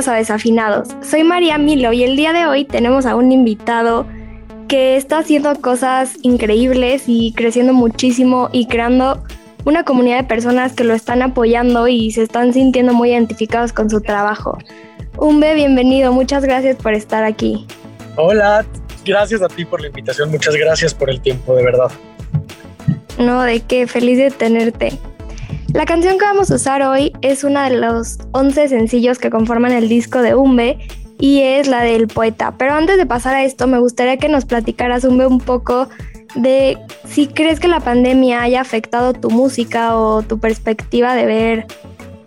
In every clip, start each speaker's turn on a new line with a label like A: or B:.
A: Bienvenidos a Desafinados. Soy María Milo y el día de hoy tenemos a un invitado que está haciendo cosas increíbles y creciendo muchísimo y creando una comunidad de personas que lo están apoyando y se están sintiendo muy identificados con su trabajo. Umbe, bienvenido, muchas gracias por estar aquí.
B: Hola, gracias a ti por la invitación, muchas gracias por el tiempo, de verdad.
A: No, de qué, feliz de tenerte. La canción que vamos a usar hoy es una de los 11 sencillos que conforman el disco de Umbe y es la del poeta. Pero antes de pasar a esto, me gustaría que nos platicaras, Umbe, un poco de si crees que la pandemia haya afectado tu música o tu perspectiva de ver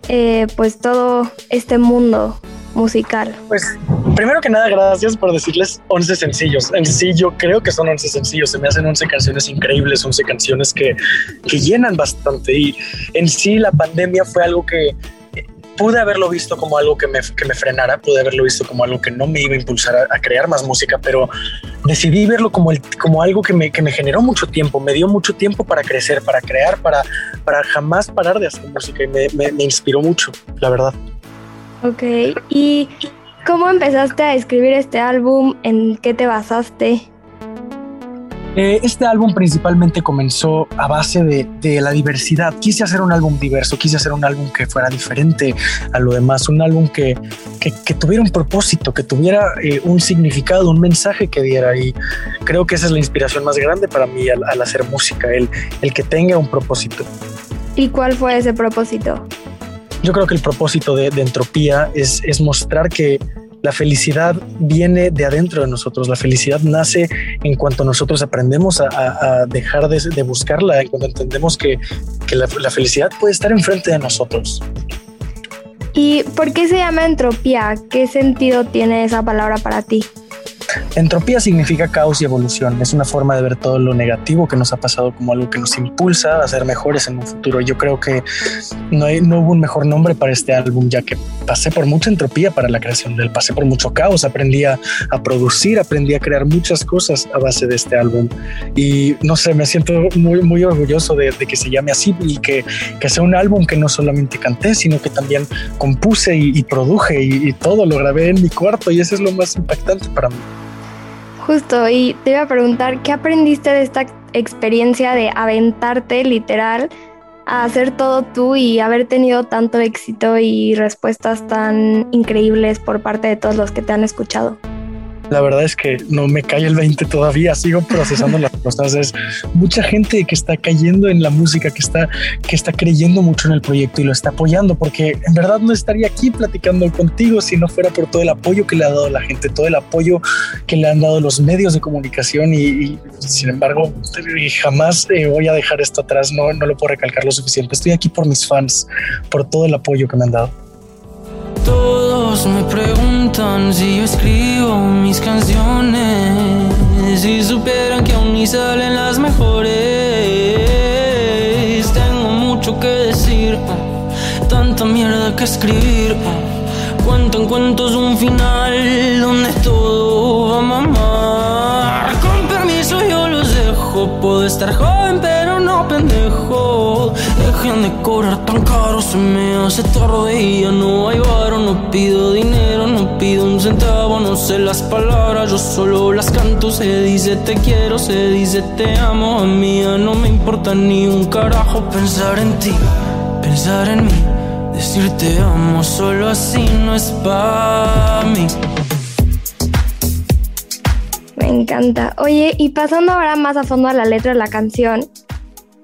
A: eh, pues todo este mundo musical.
B: Pues primero que nada, gracias por decirles 11 sencillos. En sí, yo creo que son 11 sencillos. Se me hacen 11 canciones increíbles, 11 canciones que, que llenan bastante. Y en sí, la pandemia fue algo que pude haberlo visto como algo que me, que me frenara, pude haberlo visto como algo que no me iba a impulsar a, a crear más música, pero decidí verlo como, el, como algo que me, que me generó mucho tiempo, me dio mucho tiempo para crecer, para crear, para, para jamás parar de hacer música y me, me inspiró mucho, la verdad.
A: Ok, ¿y cómo empezaste a escribir este álbum? ¿En qué te basaste?
B: Eh, este álbum principalmente comenzó a base de, de, la diversidad. Quise hacer un álbum diverso, quise hacer un álbum que fuera diferente a lo demás, un álbum que, que, que tuviera un propósito, que tuviera eh, un significado, un mensaje que diera. Y creo que esa es la inspiración más grande para mí al, al hacer música, el, el que tenga un propósito.
A: ¿Y cuál fue ese propósito?
B: Yo creo que el propósito de, Entropía es, es mostrar que la felicidad viene de adentro de nosotros. La felicidad nace en cuanto nosotros aprendemos a, dejar de, de, buscarla, en cuanto entendemos que, que la, la, felicidad puede estar enfrente de nosotros.
A: ¿Y por qué se llama entropía? ¿Qué sentido tiene esa palabra para ti?
B: Entropía significa caos y evolución. Es una forma de ver todo lo negativo que nos ha pasado como algo que nos impulsa a ser mejores en un futuro. Yo creo que no, hubo un mejor nombre para este álbum, ya que pasé por mucha entropía para la creación de él. Pasé por mucho caos, aprendí a, producir, aprendí a crear muchas cosas a base de este álbum. Y no sé, me siento muy, muy orgulloso de, que se llame así y que, sea un álbum que no solamente canté, sino que también compuse y, y produje y, y todo lo grabé en mi cuarto. Y eso es lo más impactante para mí.
A: Justo, y te iba a preguntar, ¿qué aprendiste de esta experiencia de aventarte literal a hacer todo tú y haber tenido tanto éxito y respuestas tan increíbles por parte de todos los que te han escuchado?
B: La verdad es que no me cae el 20 todavía, sigo procesando las cosas. Es mucha gente que está cayendo en la música, que está, que está creyendo mucho en el proyecto y lo está apoyando, porque en verdad no estaría aquí platicando contigo si no fuera por todo el apoyo que le ha dado la gente, todo el apoyo que le han dado los medios de comunicación y, y sin embargo jamás eh, voy a dejar esto atrás, no, no lo puedo recalcar lo suficiente. Estoy aquí por mis fans, por todo el apoyo que me han dado.
C: Me preguntan si yo escribo mis canciones. Si supieran que aún ni salen las mejores. Tengo mucho que decir, tanta mierda que escribir. Cuentan cuentos un final donde todo va a mamar. Con permiso yo los dejo. Puedo estar joven. Dejen de cobrar tan caro, se me hace tarde no hay varo. No pido dinero, no pido un centavo, no sé las palabras, yo solo las canto. Se dice te quiero, se dice te amo. A mí ya no me importa ni un carajo pensar en ti, pensar en mí. Decirte amo solo así no es para mí.
A: Me encanta. Oye, y pasando ahora más a fondo a la letra de la canción,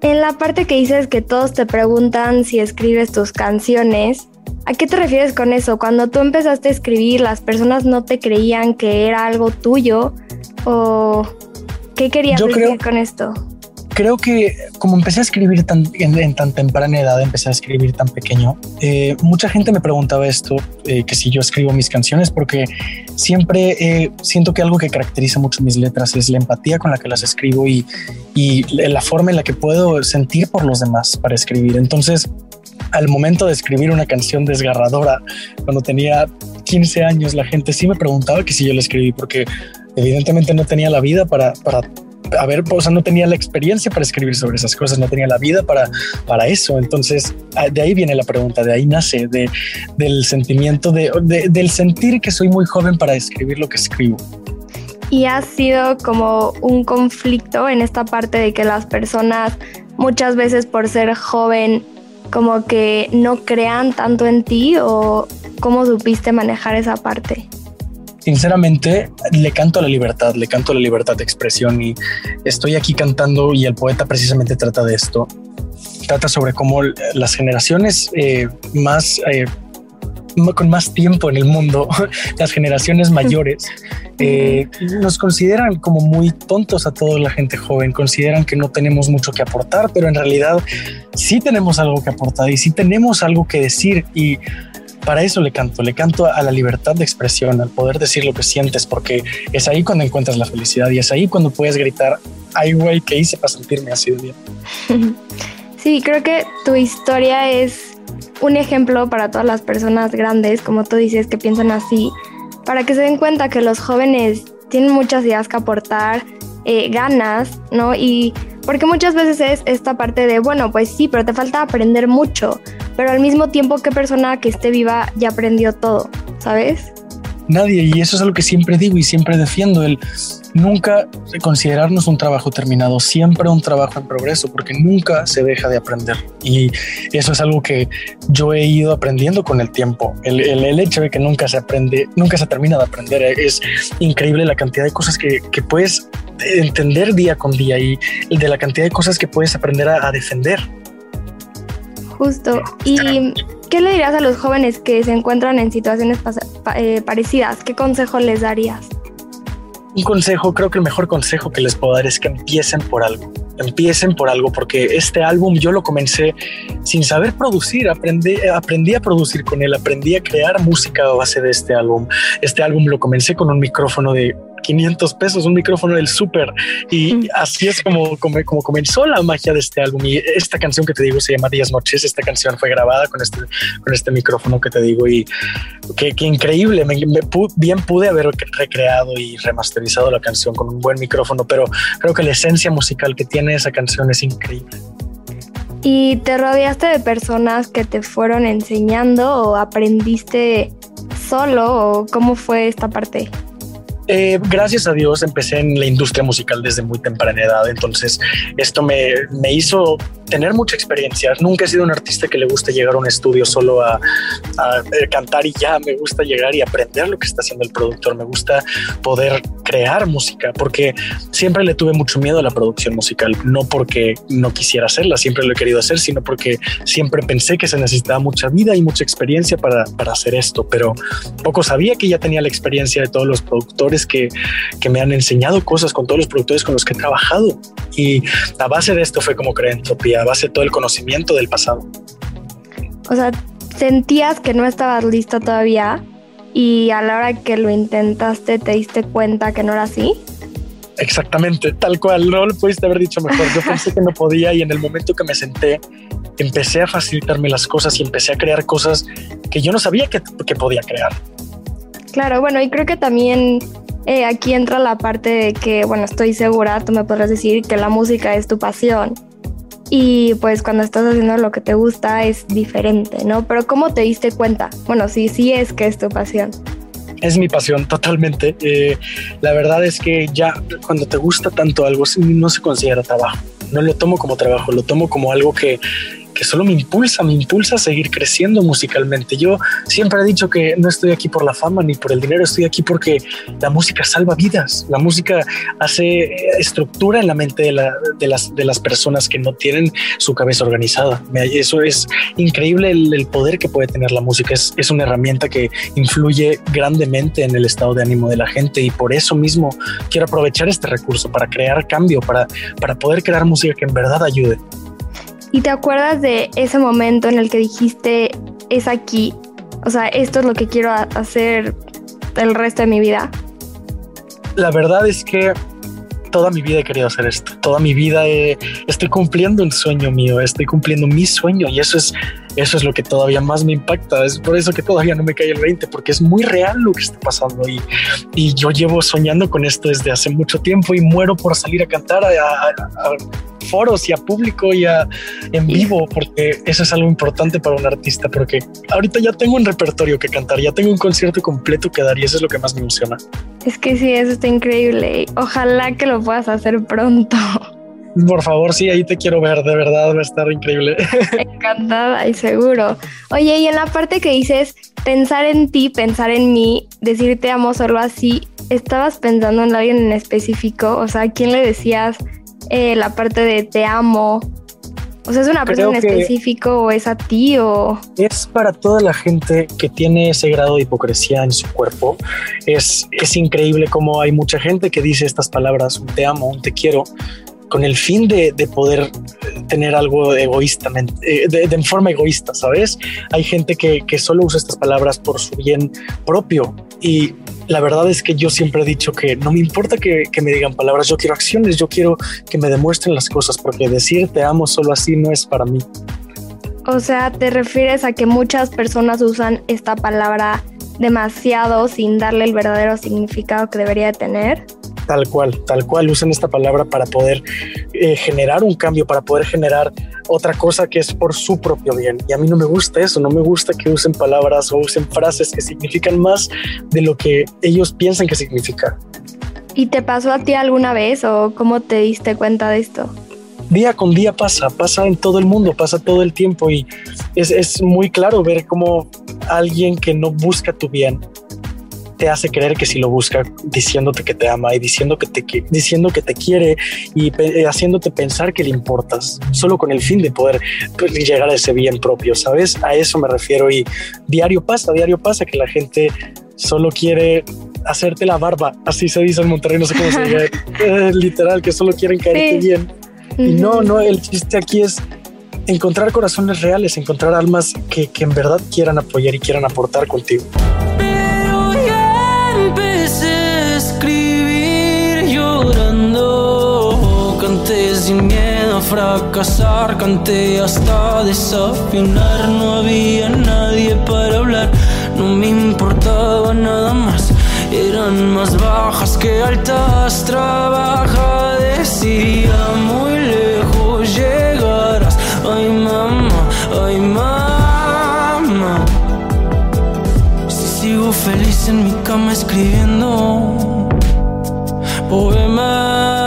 A: en la parte que dices que todos te preguntan si escribes tus canciones, ¿a qué te refieres con eso? Cuando tú empezaste a escribir, las personas no te creían que era algo tuyo o qué querías decir con esto?
B: Creo que como empecé a escribir tan, en, tan temprana edad, empecé a escribir tan pequeño, eh, mucha gente me preguntaba esto, eh, que si yo escribo mis canciones, porque siempre eh, siento que algo que caracteriza mucho mis letras es la empatía con la que las escribo y, y la forma en la que puedo sentir por los demás para escribir. Entonces, al momento de escribir una canción desgarradora, cuando tenía 15 años, la gente sí me preguntaba que si yo la escribí, porque evidentemente no tenía la vida para, para a ver, o sea, no tenía la experiencia para escribir sobre esas cosas, no tenía la vida para, para eso. Entonces, ah, de ahí viene la pregunta, de ahí nace, de, del sentimiento, de, del sentir que soy muy joven para escribir lo que escribo.
A: Y ha sido como un conflicto en esta parte de que las personas muchas veces por ser joven como que no crean tanto en ti o cómo supiste manejar esa parte
B: sinceramente le canto a la libertad, le canto a la libertad de expresión y estoy aquí cantando y el poeta precisamente trata de esto. Trata sobre cómo las generaciones eh, más eh, con más tiempo en el mundo, las generaciones mayores, eh, nos consideran como muy tontos a toda la gente joven, consideran que no tenemos mucho que aportar, pero en realidad sí tenemos algo que aportar y sí tenemos algo que decir y para eso le canto, le canto a la libertad de expresión, al poder decir lo que sientes, porque es ahí cuando encuentras la felicidad y es ahí cuando puedes gritar, ay güey, ¿qué hice para sentirme así de bien?
A: Sí, creo que tu historia es un ejemplo para todas las personas grandes, como tú dices, que piensan así, para que se den cuenta que los jóvenes tienen muchas ideas que aportar, eh, ganas, ¿no? Y porque muchas veces es esta parte de, bueno, pues sí, pero te falta aprender mucho pero al mismo tiempo, ¿qué persona que esté viva ya aprendió todo? ¿Sabes?
B: Nadie, y eso es algo que siempre digo y siempre defiendo, el nunca considerarnos un trabajo terminado, siempre un trabajo en progreso, porque nunca se deja de aprender. Y eso es algo que yo he ido aprendiendo con el tiempo. El, hecho de que nunca se aprende, nunca se termina de aprender, es increíble la cantidad de cosas que, que puedes entender día con día y de la cantidad de cosas que puedes aprender a defender.
A: Justo. ¿Y qué le dirías a los jóvenes que se encuentran en situaciones eh, parecidas? ¿Qué consejo les darías?
B: Un consejo, creo que el mejor consejo que les puedo dar es que empiecen por algo. Empiecen por algo, porque este álbum yo lo comencé sin saber producir. Aprendí, aprendí a producir con él, aprendí a crear música a base de este álbum. Este álbum lo comencé con un micrófono de 500 pesos, un micrófono del súper. Y así es como, como, comenzó la magia de este álbum. Y esta canción que te digo se llama Días Noches. Esta canción fue grabada con este, con este micrófono que te digo. Y qué, increíble. Me, bien pude haber recreado y remasterizado la canción con un buen micrófono, pero creo que la esencia musical que tiene esa canción es increíble.
A: ¿Y te rodeaste de personas que te fueron enseñando o aprendiste solo o cómo fue esta parte?
B: Eh, gracias a Dios empecé en la industria musical desde muy temprana edad, entonces esto me, me hizo tener mucha experiencia. Nunca he sido un artista que le guste llegar a un estudio solo a, eh, cantar y ya. Me gusta llegar y aprender lo que está haciendo el productor. Me gusta poder crear música porque siempre le tuve mucho miedo a la producción musical. No porque no quisiera hacerla, siempre lo he querido hacer, sino porque siempre pensé que se necesitaba mucha vida y mucha experiencia para, para hacer esto. Pero poco sabía que ya tenía la experiencia de todos los productores que, que me han enseñado cosas con todos los productores con los que he trabajado. Y a base de esto fue como creé Entropía base todo el conocimiento del pasado.
A: O sea, sentías que no estabas listo todavía y a la hora que lo intentaste te diste cuenta que no era así.
B: Exactamente, tal cual, no lo pudiste haber dicho mejor. Yo pensé que no podía y en el momento que me senté empecé a facilitarme las cosas y empecé a crear cosas que yo no sabía que, que podía crear.
A: Claro, bueno, y creo que también eh, aquí entra la parte de que, bueno, estoy segura, tú me podrás decir que la música es tu pasión. Y pues cuando estás haciendo lo que te gusta es diferente, ¿no? Pero ¿cómo te diste cuenta? Bueno, sí, sí es que es tu pasión
B: es mi pasión totalmente. Eh, la verdad es que ya cuando te gusta tanto algo no se considera trabajo. No lo tomo como trabajo, lo tomo como algo que, que solo me impulsa, me impulsa a seguir creciendo musicalmente. Yo siempre he dicho que no estoy aquí por la fama ni por el dinero, estoy aquí porque la música salva vidas, la música hace eh, estructura en la mente de, las, de las personas que no tienen su cabeza organizada. Eso es increíble el, poder que puede tener la música, es, es una herramienta que influye grandemente en el estado de ánimo de la gente y por eso mismo quiero aprovechar este recurso para crear cambio, para, para poder crear música que en verdad ayude.
A: ¿Y te acuerdas de ese momento en el que dijiste, es aquí? O sea, esto es lo que quiero hacer el resto de mi vida.
B: La verdad es que toda mi vida he querido hacer esto. Toda mi vida estoy cumpliendo un sueño mío, estoy cumpliendo mi sueño y eso es, eso es lo que todavía más me impacta. Es por eso que todavía no me cae el 20, porque es muy real lo que está pasando y, y yo llevo soñando con esto desde hace mucho tiempo y muero por salir a cantar a, a foros y a público y a en vivo, porque eso es algo importante para un artista, porque ahorita ya tengo un repertorio que cantar, ya tengo un concierto completo que dar y eso es lo que más me emociona.
A: Es que sí, eso está increíble. Ojalá que lo puedas hacer pronto.
B: Por favor, sí, ahí te quiero ver, de verdad va a estar increíble.
A: Encantada y seguro. Oye, y en la parte que dices pensar en ti, pensar en mí, decirte amo solo así, ¿estabas pensando en alguien en específico? O sea, ¿a quién le decías eh, la parte de te amo? O sea, ¿es una persona en específico o es a ti o...?
B: Es para toda la gente que tiene ese grado de hipocresía en su cuerpo. Es, es increíble cómo hay mucha gente que dice estas palabras, un te amo, un te quiero, con el fin de, de poder tener algo egoístamente, eh, de, de, forma egoísta, ¿sabes? Hay gente que, que solo usa estas palabras por su bien propio y la verdad es que yo siempre he dicho que no me importa que, me digan palabras, yo quiero acciones, yo quiero que me demuestren las cosas, porque decir te amo solo así no es para mí.
A: O sea, te refieres a que muchas personas usan esta palabra demasiado sin darle el verdadero significado que debería tener.
B: Tal cual, tal cual, usan esta palabra para poder eh, generar un cambio, para poder generar otra cosa que es por su propio bien. Y a mí no me gusta eso, no me gusta que usen palabras o usen frases que significan más de lo que ellos piensan que significa.
A: ¿Y te pasó a ti alguna vez o cómo te diste cuenta de esto?
B: Día con día pasa, pasa en todo el mundo, pasa todo el tiempo y es, es muy claro ver cómo alguien que no busca tu bien te hace creer que si lo busca diciéndote que te ama y diciendo que te, diciendo que te quiere y eh, haciéndote pensar que le importas, solo con el fin de poder pues, llegar a ese bien propio, ¿sabes? A eso me refiero y diario pasa, diario pasa que la gente solo quiere hacerte la barba, así se dice en Monterrey, no sé cómo se dice, eh, literal, que solo quieren caerte bien. Y no, no, el chiste aquí es encontrar corazones reales, encontrar almas que, que en verdad quieran apoyar y quieran aportar contigo.
C: Sin miedo a fracasar, canté hasta desafinar, no había nadie para hablar, no me importaba nada más, eran más bajas que altas, trabaja, decía, muy lejos llegarás, ay mamá, ay mamá, si sigo feliz en mi cama escribiendo poemas,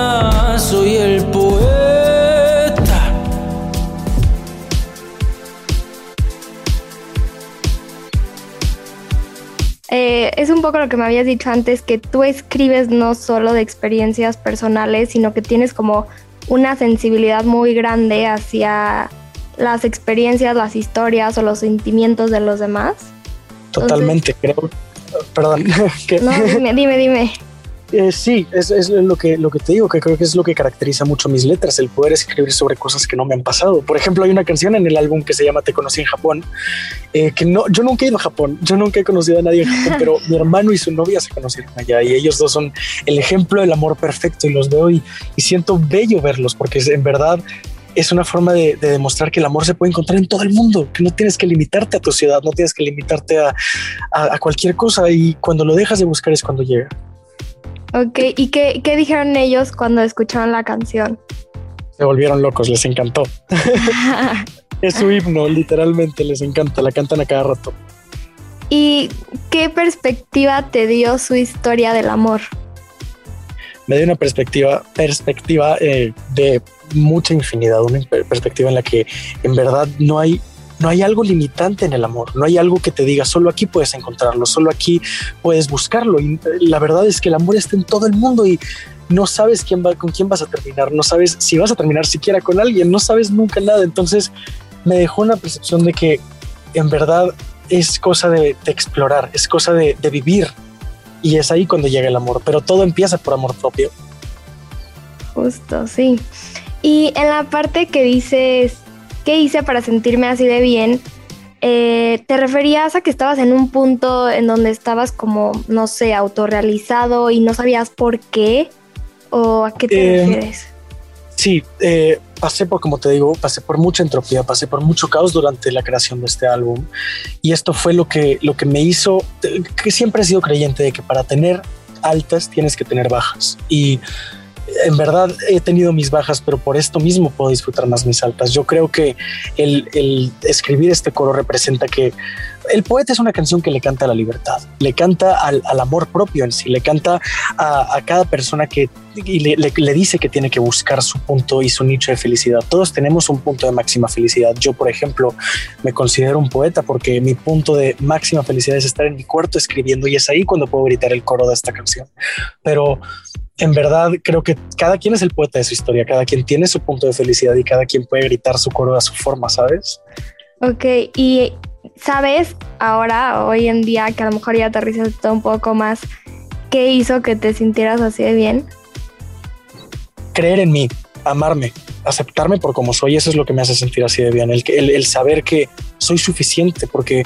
A: es un poco lo que me habías dicho antes, que tú escribes no solo de experiencias personales, sino que tienes como una sensibilidad muy grande hacia las experiencias, las historias o los sentimientos de los demás.
B: Totalmente, creo. Perdón.
A: no, dime, dime, dime.
B: Eh, sí, es, es, lo, que, lo que te digo, que creo que es lo que caracteriza mucho mis letras, el poder escribir sobre cosas que no me han pasado. Por ejemplo, hay una canción en el álbum que se llama Te conocí en Japón, eh, que no, yo nunca he ido a Japón, yo nunca he conocido a nadie en Japón, pero mi hermano y su novia se conocieron allá y ellos dos son el ejemplo del amor perfecto y los veo y, y siento bello verlos porque en verdad es una forma de, de, demostrar que el amor se puede encontrar en todo el mundo, que no tienes que limitarte a tu ciudad, no tienes que limitarte a, a, a cualquier cosa y cuando lo dejas de buscar es cuando llega.
A: Ok, ¿y qué, qué dijeron ellos cuando escucharon la canción?
B: Se volvieron locos, les encantó. es su himno, literalmente les encanta, la cantan a cada rato.
A: ¿Y qué perspectiva te dio su historia del amor?
B: Me dio una perspectiva, perspectiva eh, de mucha infinidad, una perspectiva en la que en verdad no hay no hay algo limitante en el amor, no hay algo que te diga solo aquí puedes encontrarlo, solo aquí puedes buscarlo. Y la verdad es que el amor está en todo el mundo y no sabes quién va, con quién vas a terminar, no sabes si vas a terminar siquiera con alguien, no sabes nunca nada. Entonces me dejó una percepción de que en verdad es cosa de, explorar, es cosa de, de vivir. Y es ahí cuando llega el amor, pero todo empieza por amor propio.
A: Justo, sí. Y en la parte que dices, ¿qué hice para sentirme así de bien? Eh, ¿Te referías a que estabas en un punto en donde estabas como, no sé, autorrealizado y no sabías por qué? ¿O a qué te em, refieres?
B: Sí, eh, pasé por, como te digo, pasé por mucha entropía, pasé por mucho caos durante la creación de este álbum. Y esto fue lo que, lo que me hizo, que siempre he sido creyente de que para tener altas tienes que tener bajas. Y en verdad he tenido mis bajas, pero por esto mismo puedo disfrutar más mis altas. Yo creo que el, escribir este coro representa que el poeta es una canción que le canta a la libertad, le canta al, amor propio en sí, le canta a, cada persona que le, dice que tiene que buscar su punto y su nicho de felicidad. Todos tenemos un punto de máxima felicidad. Yo, por ejemplo, me considero un poeta porque mi punto de máxima felicidad es estar en mi cuarto escribiendo y es ahí cuando puedo gritar el coro de esta canción. Pero en verdad creo que cada quien es el poeta de su historia, cada quien tiene su punto de felicidad y cada quien puede gritar su coro a su forma, ¿sabes?
A: Ok, y sabes ahora, hoy en día, que a lo mejor ya aterrizaste un poco más, ¿qué hizo que te sintieras así de bien?
B: Creer en mí, amarme, aceptarme por como soy, eso es lo que me hace sentir así de bien, el, el, el saber que soy suficiente, porque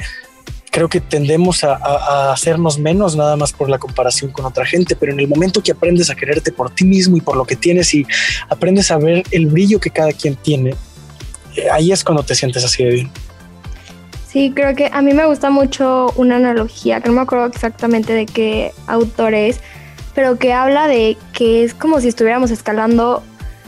B: creo que tendemos a, hacernos menos nada más por la comparación con otra gente, pero en el momento que aprendes a quererte por ti mismo y por lo que tienes y aprendes a ver el brillo que cada quien tiene, eh, ahí es cuando te sientes así de bien.
A: Sí, creo que a mí me gusta mucho una analogía, que no me acuerdo exactamente de qué autor es, pero que habla de que es como si estuviéramos escalando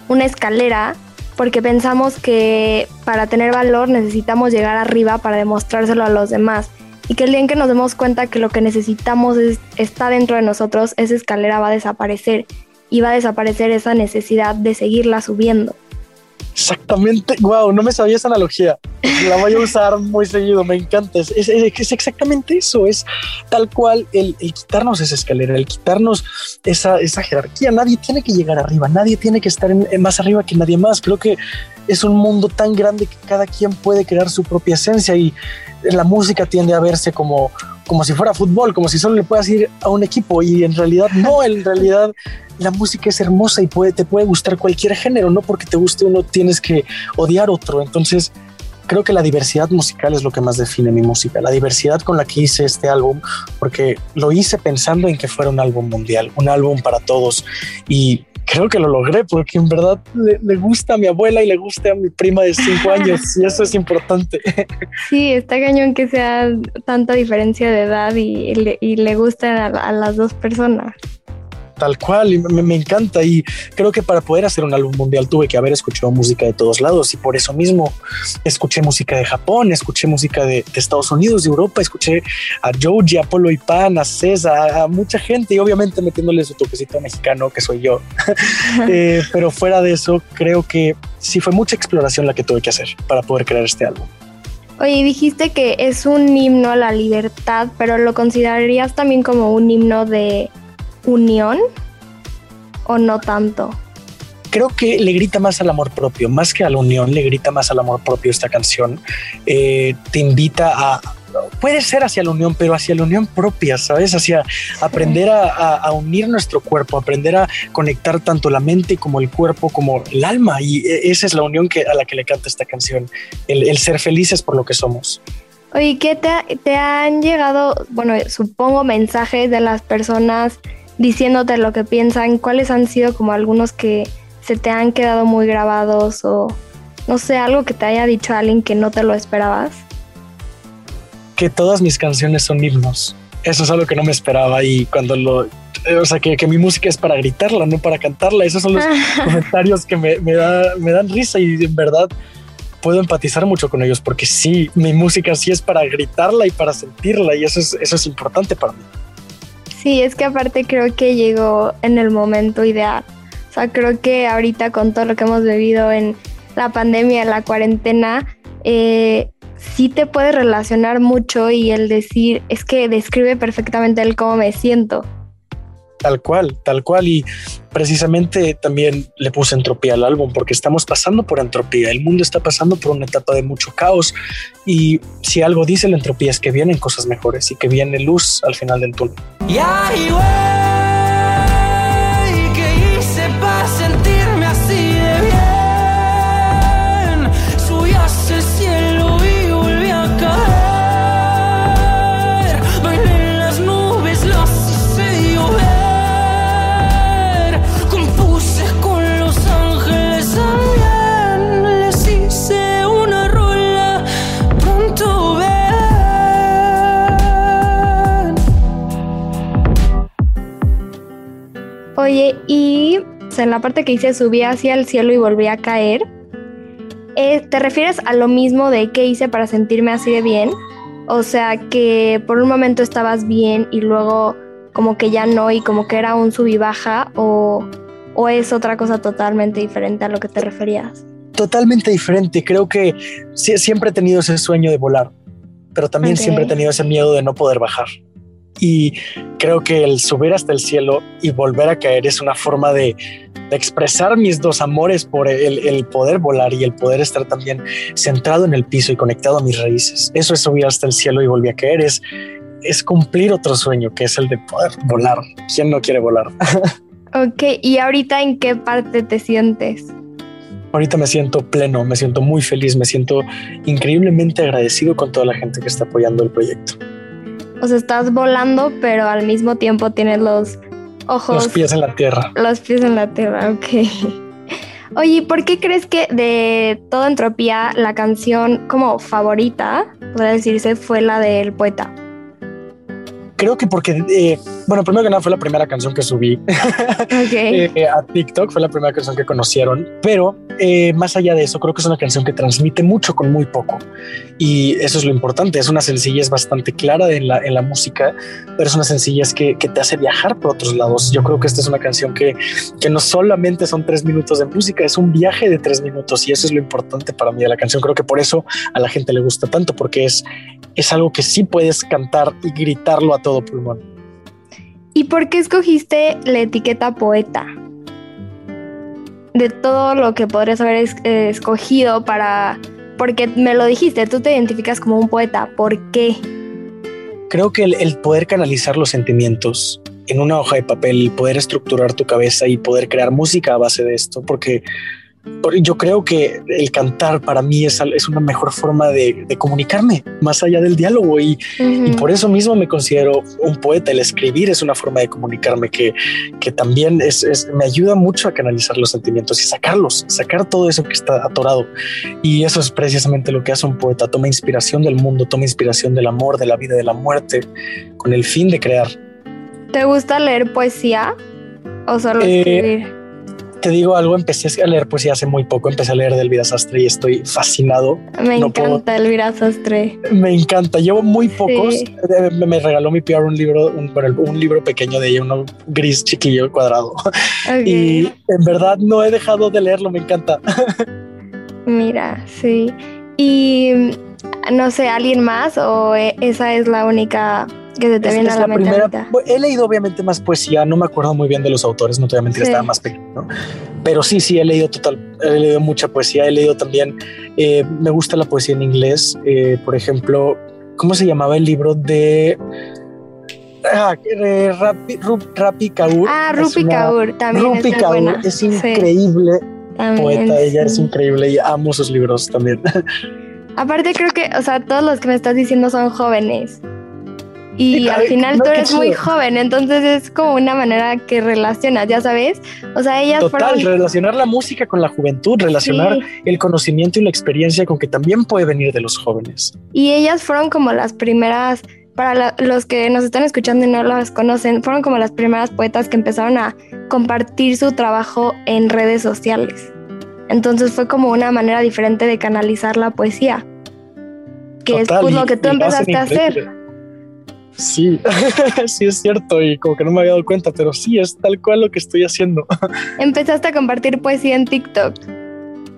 A: una escalera porque pensamos que para tener valor necesitamos llegar arriba para demostrárselo a los demás y que el día en que nos demos cuenta que lo que necesitamos está dentro de nosotros, esa escalera va a desaparecer y va a desaparecer esa necesidad de seguirla subiendo.
B: Exactamente, wow, no me sabía esa analogía. La voy a usar muy seguido, me encanta. Es, es, exactamente eso, es tal cual el, quitarnos esa escalera, el quitarnos esa, esa, jerarquía. Nadie tiene que llegar arriba, nadie tiene que estar más arriba que nadie más. Creo que es un mundo tan grande que cada quien puede crear su propia esencia y la música tiende a verse como, como si fuera fútbol, como si solo le puedas ir a un equipo y en realidad no, en realidad la música es hermosa y puede, te puede gustar cualquier género, no porque te guste uno tienes que odiar otro. Entonces, creo que la diversidad musical es lo que más define mi música, la diversidad con la que hice este álbum, porque lo hice pensando en que fuera un álbum mundial, un álbum para todos y creo que lo logré porque en verdad le, gusta a mi abuela y le gusta a mi prima de cinco años y eso es importante.
A: Sí, está cañón que sea tanta diferencia de edad y, le, y le gusten a las dos personas
B: tal cual, y me, encanta. Y creo que para poder hacer un álbum mundial tuve que haber escuchado música de todos lados, y por eso mismo escuché música de Japón, escuché música de, Estados Unidos, de Europa, escuché a Joji, a Polo y Pan, a César, a, mucha gente, y obviamente metiéndole su toquecito mexicano, que soy yo. Eh, pero fuera de eso, creo que sí fue mucha exploración la que tuve que hacer para poder crear este álbum.
A: Oye, dijiste que es un himno a la libertad, pero ¿lo considerarías también como un himno de unión o no tanto?
B: Creo que le grita más al amor propio, más que a la unión, le grita más al amor propio esta canción. Eh, te invita a, puede ser hacia la unión, pero hacia la unión propia, ¿sabes? Hacia aprender a, unir nuestro cuerpo, aprender a conectar tanto la mente como el cuerpo, como el alma. Y e, esa es la unión que, a la que le canta esta canción, el, el ser felices por lo que somos.
A: Oye, ¿qué te, te han llegado, bueno, supongo mensajes de las personas diciéndote lo que piensan, cuáles han sido como algunos que se te han quedado muy grabados o no sé, algo que te haya dicho alguien que no te lo esperabas?
B: Que todas mis canciones son himnos. Eso es algo que no me esperaba y cuando lo o sea, que, mi música es para gritarla, no para cantarla. Esos son los comentarios que me, me, da, me dan risa y en verdad puedo empatizar mucho con ellos porque sí, mi música sí es para gritarla y para sentirla y eso es, eso es importante para mí.
A: Sí, es que aparte creo que llegó en el momento ideal. O sea, creo que ahorita con todo lo que hemos vivido en la pandemia, la cuarentena, eh, sí te puede relacionar mucho y el decir, es que describe perfectamente el cómo me siento.
B: Tal cual, tal cual. Y precisamente también le puse entropía al álbum porque estamos pasando por entropía. El mundo está pasando por una etapa de mucho caos. Y si algo dice la entropía es que vienen cosas mejores y que viene luz al final del túnel.
A: Oye, y en la parte que dice subía hacia el cielo y volvía a caer, eh, ¿te refieres a lo mismo de qué hice para sentirme así de bien? O sea, que por un momento estabas bien y luego como que ya no y como que era un sub y baja o, o es otra cosa totalmente diferente a lo que te referías?
B: Totalmente diferente. Creo que siempre he tenido ese sueño de volar, pero también siempre he tenido ese miedo de no poder bajar y creo que el subir hasta el cielo y volver a caer es una forma de, expresar mis dos amores por el, poder volar y el poder estar también centrado en el piso y conectado a mis raíces. Eso es subir hasta el cielo y volver a caer, es, es cumplir otro sueño que es el de poder volar. ¿Quién no quiere volar?
A: ok, ¿y ahorita en qué parte te sientes?
B: Ahorita me siento pleno, me siento muy feliz, me siento increíblemente agradecido con toda la gente que está apoyando el proyecto.
A: O sea, estás volando, pero al mismo tiempo tienes los ojos.
B: Los pies en la tierra.
A: Los pies en la tierra, ok. Oye, ¿por qué crees que de toda entropía la canción como favorita, podría decirse, fue la del poeta?
B: Creo que porque, eh, bueno, primero que nada fue la primera canción que subí eh, a TikTok, fue la primera canción que conocieron, pero eh, más allá de eso, creo que es una canción que transmite mucho con muy poco. Y eso es lo importante, es una sencillez bastante clara en la, en la música, pero es una sencillez que, que, te hace viajar por otros lados. Yo creo que esta es una canción que, que no solamente son tres minutos de música, es un viaje de tres minutos y eso es lo importante para mí de la canción. Creo que por eso a la gente le gusta tanto, porque es, es algo que sí puedes cantar y gritarlo a todos pulmón.
A: ¿Y por qué escogiste la etiqueta poeta? De todo lo que podrías haber eh, escogido para... Porque me lo dijiste, tú te identificas como un poeta. ¿Por qué?
B: Creo que el, poder canalizar los sentimientos en una hoja de papel, poder estructurar tu cabeza y poder crear música a base de esto, porque yo creo que el cantar para mí es, es una mejor forma de, comunicarme más allá del diálogo y, por eso mismo me considero un poeta. El escribir es una forma de comunicarme que, que también es, me ayuda mucho a canalizar los sentimientos y sacarlos, sacar todo eso que está atorado. Y eso es precisamente lo que hace un poeta. Toma inspiración del mundo, toma inspiración del amor, de la vida, de la muerte, con el fin de crear.
A: ¿Te gusta leer poesía o solo eh, escribir?
B: Te digo algo, empecé a leer poesía hace muy poco, empecé a leer de Elvira Sastre y estoy fascinado.
A: Me encanta Elvira Sastre.
B: Me encanta, llevo muy pocos. Eh, me, regaló mi PR un libro, un, un, libro pequeño de ella, uno gris chiquillo cuadrado. Y en verdad no he dejado de leerlo, me encanta.
A: Mira, sí. Y no sé, ¿alguien más o e, esa es la única que se te viene a la, primera.
B: He leído obviamente más poesía, no me acuerdo muy bien de los autores, no te voy a mentir, estaba más pequeño, pero sí, sí, he leído total, he leído mucha poesía, he leído también, eh, me gusta la poesía en inglés, eh, por ejemplo, ¿cómo se llamaba el libro de... Ah, eh, Rapi, Kaur.
A: Ah, Rupi Kaur también.
B: Rupi Kaur es increíble poeta, ella es increíble y amo sus libros también.
A: Aparte creo que, o sea, todos los que me estás diciendo son jóvenes. Y al final tú eres muy joven, entonces es como una manera que relacionas, ya sabes. O sea, ellas
B: Total, relacionar la música con la juventud, relacionar el conocimiento y la experiencia con que también puede venir de los jóvenes.
A: Y ellas fueron como las primeras para los que nos están escuchando y no las conocen, fueron como las primeras poetas que empezaron a compartir su trabajo en redes sociales. Entonces fue como una manera diferente de canalizar la poesía, que es pues, lo que tú empezaste a hacer.
B: Sí, sí es cierto y como que no me había dado cuenta, pero sí es tal cual lo que estoy haciendo.
A: Empezaste a compartir poesía en TikTok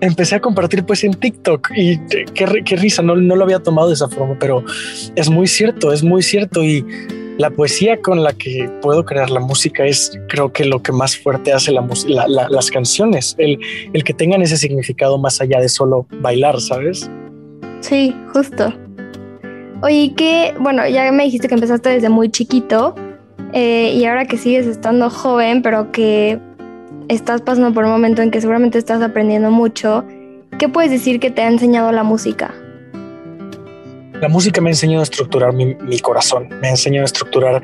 B: empecé a compartir pues en TikTok y qué, risa, no, no lo había tomado de esa forma, pero es muy cierto, es muy cierto y la poesía con la que puedo crear la música es creo que lo que más fuerte hace la, las canciones, el, el que tengan ese significado más allá de solo bailar, ¿sabes?
A: Sí, justo. Oye, que, bueno, ya me dijiste que empezaste desde muy chiquito eh, y ahora que sigues estando joven, pero que estás pasando por un momento en que seguramente estás aprendiendo mucho, ¿qué puedes decir que te ha enseñado la música?
B: La música me ha enseñado a estructurar mi, corazón, me ha enseñado a estructurar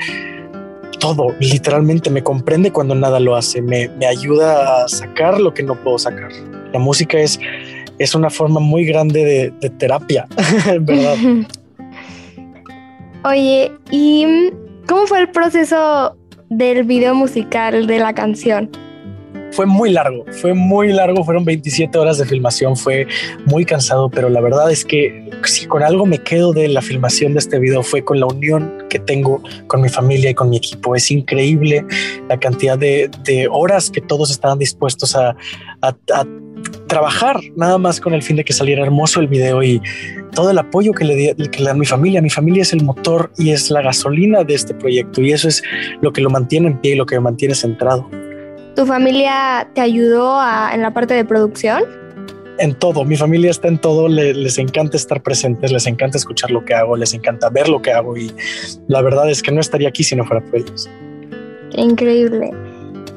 B: todo, literalmente me comprende cuando nada lo hace, me, ayuda a sacar lo que no puedo sacar. La música es, es una forma muy grande de, de terapia, ¿verdad?
A: Oye, ¿y cómo fue el proceso del video musical de la canción?
B: fue muy largo, fue muy largo, fueron 27 horas de filmación, fue muy cansado, pero la verdad es que si con algo me quedo de la filmación de este video fue con la unión que tengo con mi familia y con mi equipo. Es increíble la cantidad de, horas que todos estaban dispuestos a, trabajar nada más con el fin de que saliera hermoso el video y todo el apoyo que le, di, que le da mi familia. Mi familia es el motor y es la gasolina de este proyecto y eso es lo que lo mantiene en pie y lo que me mantiene centrado.
A: ¿Tu familia te ayudó en la parte de producción?
B: En todo, mi familia está en todo, les encanta estar presentes, les encanta escuchar lo que hago, les encanta ver lo que hago y la verdad es que no estaría aquí si no fuera por ellos.
A: increíble.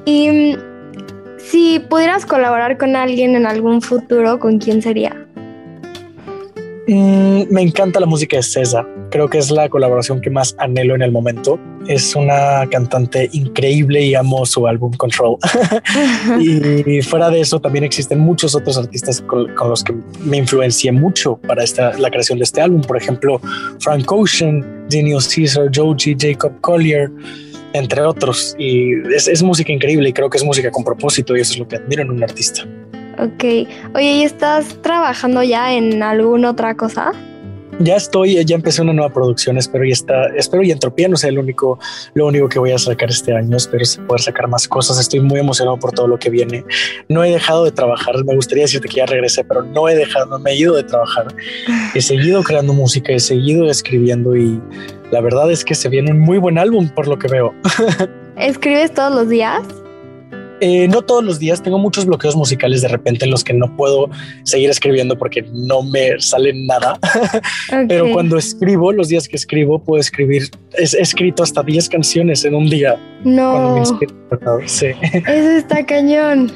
A: Y mm, si pudieras colaborar con alguien en algún futuro, ¿con quién sería?
B: Mm, me encanta la música de César. Creo que es la colaboración que más anhelo en el momento. Es una cantante increíble y amo su álbum Control. y fuera de eso, también existen muchos otros artistas con, los que me influencié mucho para esta, la creación de este álbum. Por ejemplo, Frank Ocean, Daniel Caesar, Joji, Jacob Collier entre otros. Y es, es música increíble y creo que es música con propósito y eso es lo que admiro en un artista.
A: Ok. Oye, ¿y estás trabajando ya en alguna otra cosa?
B: Ya estoy, ya empecé una nueva producción, espero y está, espero y Entropía no sea el único, lo único que voy a sacar este año, espero poder sacar más cosas, estoy muy emocionado por todo lo que viene. No he dejado de trabajar, me gustaría decirte que ya regresé, pero no he dejado, no me he ido de trabajar. He seguido creando música, he seguido escribiendo y la verdad es que se viene un muy buen álbum por lo que veo.
A: ¿Escribes todos los días?
B: Eh, no todos los días, tengo muchos bloqueos musicales de repente en los que no puedo seguir escribiendo porque no me sale nada. Pero cuando escribo, los días que escribo, puedo escribir, he escrito hasta 10 canciones en un día.
A: No. sí. Eso está cañón.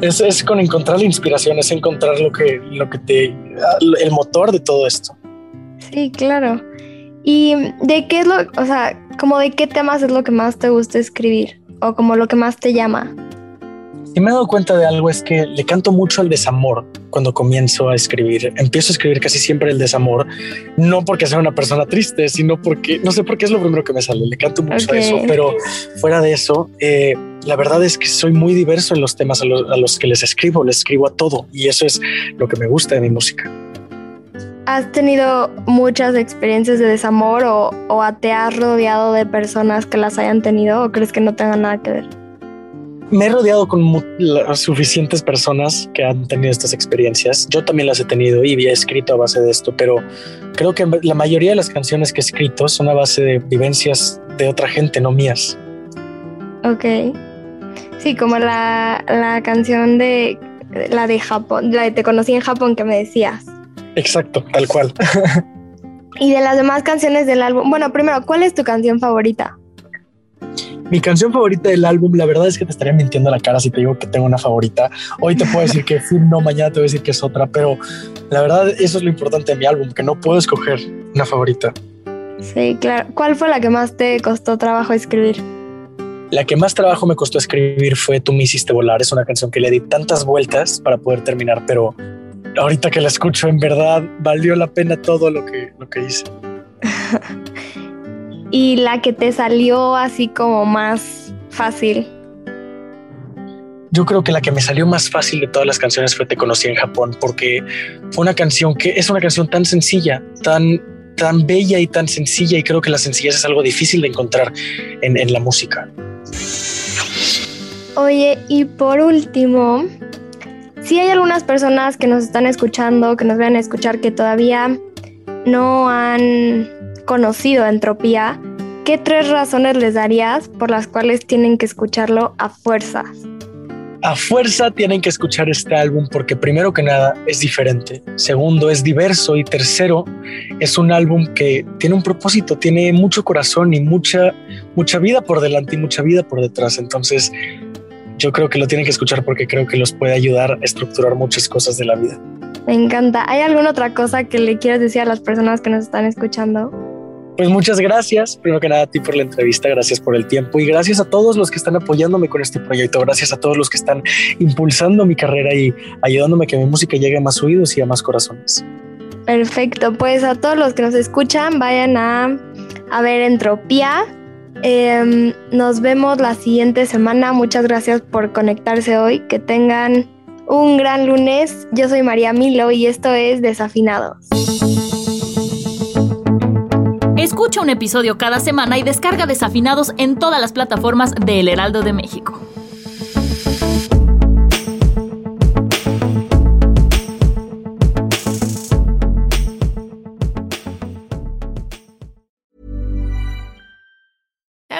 B: Es, es con encontrar la inspiración, es encontrar lo que, lo que te, el motor de todo esto.
A: Sí, claro. ¿Y de qué es lo, o sea, como de qué temas es lo que más te gusta escribir? O como lo que más te llama?
B: Y me he dado cuenta de algo, es que le canto mucho al desamor cuando comienzo a escribir. Empiezo a escribir casi siempre el desamor, no porque sea una persona triste, sino porque, no sé por qué es lo primero que me sale, le canto mucho a eso, pero fuera de eso, eh, la verdad es que soy muy diverso en los temas a los, a los que les escribo, les escribo a todo y eso es lo que me gusta de mi música.
A: ¿Has tenido muchas experiencias de desamor o, o, te has rodeado de personas que las hayan tenido o crees que no tengan nada que ver?
B: Me he rodeado con suficientes personas que han tenido estas experiencias. Yo también las he tenido y he escrito a base de esto, pero creo que la mayoría de las canciones que he escrito son a base de vivencias de otra gente, no mías.
A: Ok. Sí, como la, la canción de la de Japón, la de Te conocí en Japón que me decías.
B: Exacto, tal cual.
A: y de las demás canciones del álbum, bueno, primero, ¿cuál es tu canción favorita?
B: Mi canción favorita del álbum, la verdad es que te estaría mintiendo la cara si te digo que tengo una favorita. Hoy te puedo decir que no, mañana te voy a decir que es otra, pero la verdad eso es lo importante de mi álbum, que no puedo escoger una favorita.
A: Sí, claro. ¿Cuál fue la que más te costó trabajo escribir?
B: La que más trabajo me costó escribir fue Tú me hiciste volar. Es una canción que le di tantas vueltas para poder terminar, pero ahorita que la escucho, en verdad valió la pena todo lo que, lo que hice.
A: y la que te salió así como más fácil.
B: Yo creo que la que me salió más fácil de todas las canciones fue Te conocí en Japón, porque fue una canción que es una canción tan sencilla, tan, tan bella y tan sencilla, y creo que la sencillez es algo difícil de encontrar en, en la música.
A: Oye, y por último, si hay algunas personas que nos están escuchando, que nos van a escuchar, que todavía no han conocido Entropía, ¿qué tres razones les darías por las cuales tienen que escucharlo a fuerzas?
B: A fuerza tienen que escuchar este álbum porque primero que nada es diferente, segundo es diverso y tercero es un álbum que tiene un propósito, tiene mucho corazón y mucha mucha vida por delante y mucha vida por detrás. Entonces, yo creo que lo tienen que escuchar porque creo que los puede ayudar a estructurar muchas cosas de la vida.
A: Me encanta. ¿Hay alguna otra cosa que le quieras decir a las personas que nos están escuchando?
B: Pues muchas gracias, primero que nada a ti por la entrevista, gracias por el tiempo y gracias a todos los que están apoyándome con este proyecto, gracias a todos los que están impulsando mi carrera y ayudándome a que mi música llegue a más oídos y a más corazones.
A: Perfecto, pues a todos los que nos escuchan, vayan a, a ver Entropía Em, nos vemos la siguiente semana. Muchas gracias por conectarse hoy. Que tengan un gran lunes. Yo soy María Milo y esto es Desafinados.
D: Escucha un episodio cada semana y descarga Desafinados en todas las plataformas de El Heraldo de México.